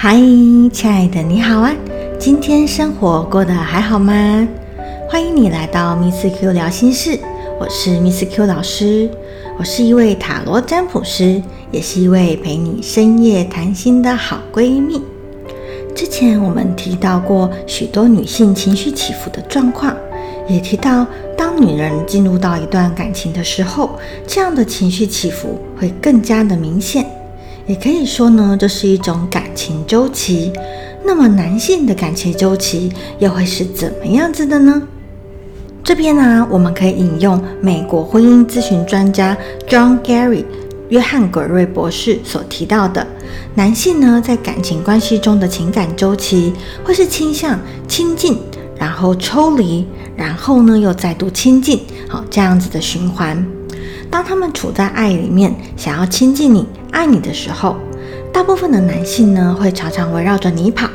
嗨，亲爱的，你好啊！今天生活过得还好吗？欢迎你来到 Miss Q 聊心事，我是 Miss Q 老师，我是一位塔罗占卜师，也是一位陪你深夜谈心的好闺蜜。之前我们提到过许多女性情绪起伏的状况，也提到当女人进入到一段感情的时候，这样的情绪起伏会更加的明显。也可以说呢，这是一种感情周期。那么男性的感情周期又会是怎么样子的呢？这边呢，我们可以引用美国婚姻咨询专家 John Gary 约翰葛瑞博士所提到的，男性呢在感情关系中的情感周期会是倾向亲近，然后抽离，然后呢又再度亲近，好这样子的循环。当他们处在爱里面，想要亲近你。爱你的时候，大部分的男性呢会常常围绕着你跑。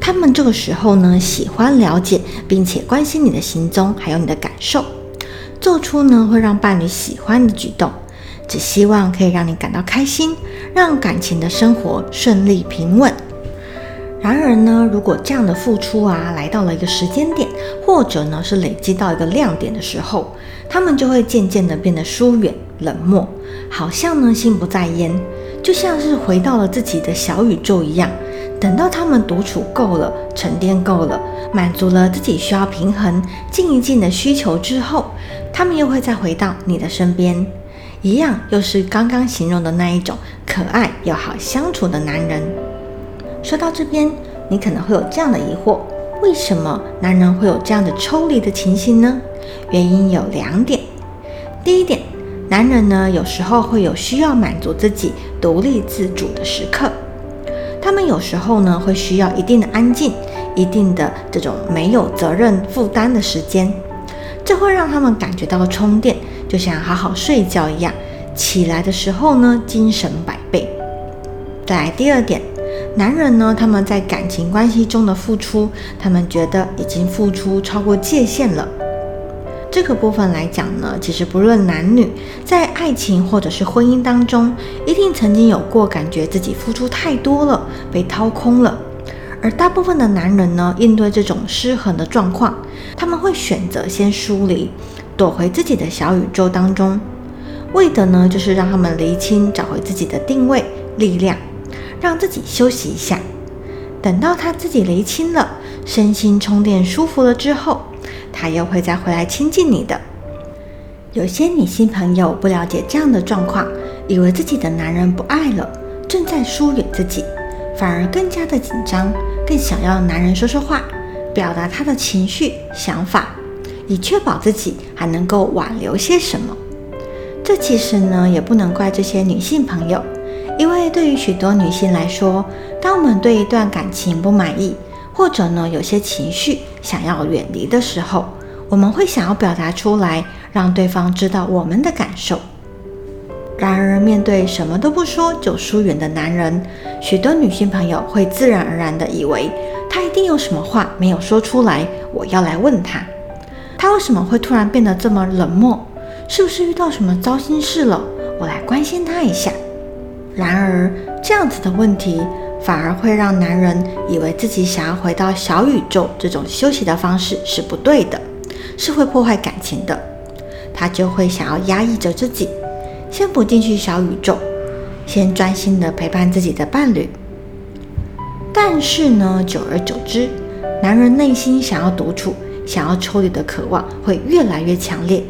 他们这个时候呢喜欢了解并且关心你的行踪，还有你的感受，做出呢会让伴侣喜欢的举动，只希望可以让你感到开心，让感情的生活顺利平稳。然而呢，如果这样的付出啊来到了一个时间点，或者呢是累积到一个亮点的时候，他们就会渐渐的变得疏远、冷漠，好像呢心不在焉，就像是回到了自己的小宇宙一样。等到他们独处够了、沉淀够了、满足了自己需要平衡、静一静的需求之后，他们又会再回到你的身边，一样又是刚刚形容的那一种可爱又好相处的男人。说到这边，你可能会有这样的疑惑：为什么男人会有这样的抽离的情形呢？原因有两点。第一点，男人呢有时候会有需要满足自己独立自主的时刻，他们有时候呢会需要一定的安静，一定的这种没有责任负担的时间，这会让他们感觉到充电，就像好好睡觉一样，起来的时候呢精神百倍。再来第二点。男人呢，他们在感情关系中的付出，他们觉得已经付出超过界限了。这个部分来讲呢，其实不论男女，在爱情或者是婚姻当中，一定曾经有过感觉自己付出太多了，被掏空了。而大部分的男人呢，应对这种失衡的状况，他们会选择先疏离，躲回自己的小宇宙当中，为的呢，就是让他们厘清，找回自己的定位、力量。让自己休息一下，等到他自己离清了，身心充电舒服了之后，他又会再回来亲近你的。有些女性朋友不了解这样的状况，以为自己的男人不爱了，正在疏远自己，反而更加的紧张，更想要男人说说话，表达他的情绪、想法，以确保自己还能够挽留些什么。这其实呢，也不能怪这些女性朋友。因为对于许多女性来说，当我们对一段感情不满意，或者呢有些情绪想要远离的时候，我们会想要表达出来，让对方知道我们的感受。然而，面对什么都不说就疏远的男人，许多女性朋友会自然而然地以为他一定有什么话没有说出来，我要来问他，他为什么会突然变得这么冷漠？是不是遇到什么糟心事了？我来关心他一下。然而，这样子的问题反而会让男人以为自己想要回到小宇宙这种休息的方式是不对的，是会破坏感情的。他就会想要压抑着自己，先不进去小宇宙，先专心的陪伴自己的伴侣。但是呢，久而久之，男人内心想要独处、想要抽离的渴望会越来越强烈。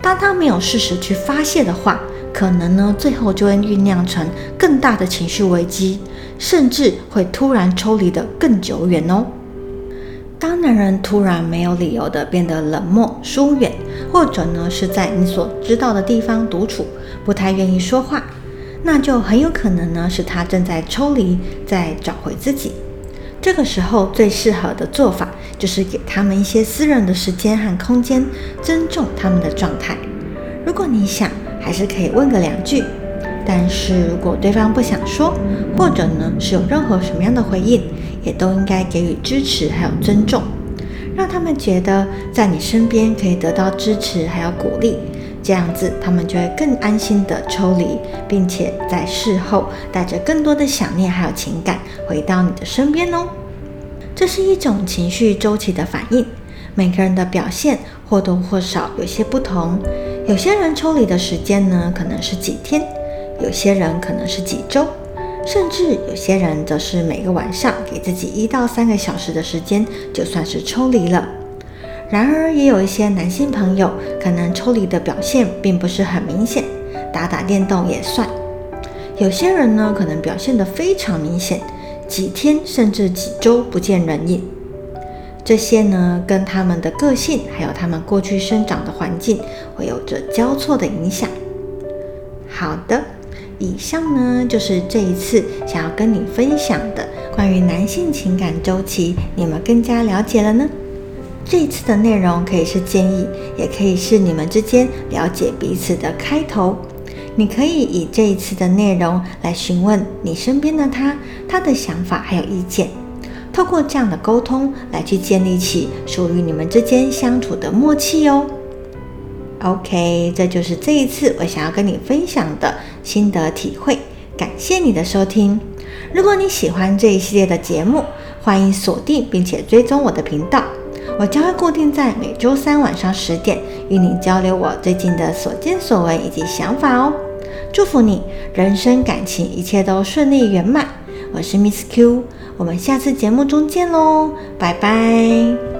当他没有适时去发泄的话，可能呢，最后就会酝酿成更大的情绪危机，甚至会突然抽离的更久远哦。当男人突然没有理由的变得冷漠、疏远，或者呢是在你所知道的地方独处，不太愿意说话，那就很有可能呢是他正在抽离，在找回自己。这个时候最适合的做法就是给他们一些私人的时间和空间，尊重他们的状态。如果你想。还是可以问个两句，但是如果对方不想说，或者呢是有任何什么样的回应，也都应该给予支持还有尊重，让他们觉得在你身边可以得到支持还有鼓励，这样子他们就会更安心的抽离，并且在事后带着更多的想念还有情感回到你的身边哦。这是一种情绪周期的反应，每个人的表现或多或少有些不同。有些人抽离的时间呢，可能是几天；有些人可能是几周，甚至有些人则是每个晚上给自己一到三个小时的时间，就算是抽离了。然而，也有一些男性朋友可能抽离的表现并不是很明显，打打电动也算。有些人呢，可能表现得非常明显。几天甚至几周不见人影，这些呢跟他们的个性还有他们过去生长的环境会有着交错的影响。好的，以上呢就是这一次想要跟你分享的关于男性情感周期，你们更加了解了呢？这一次的内容可以是建议，也可以是你们之间了解彼此的开头。你可以以这一次的内容来询问你身边的他，他的想法还有意见，透过这样的沟通来去建立起属于你们之间相处的默契哦。OK，这就是这一次我想要跟你分享的心得体会。感谢你的收听。如果你喜欢这一系列的节目，欢迎锁定并且追踪我的频道，我将会固定在每周三晚上十点与你交流我最近的所见所闻以及想法哦。祝福你，人生感情一切都顺利圆满。我是 Miss Q，我们下次节目中见喽，拜拜。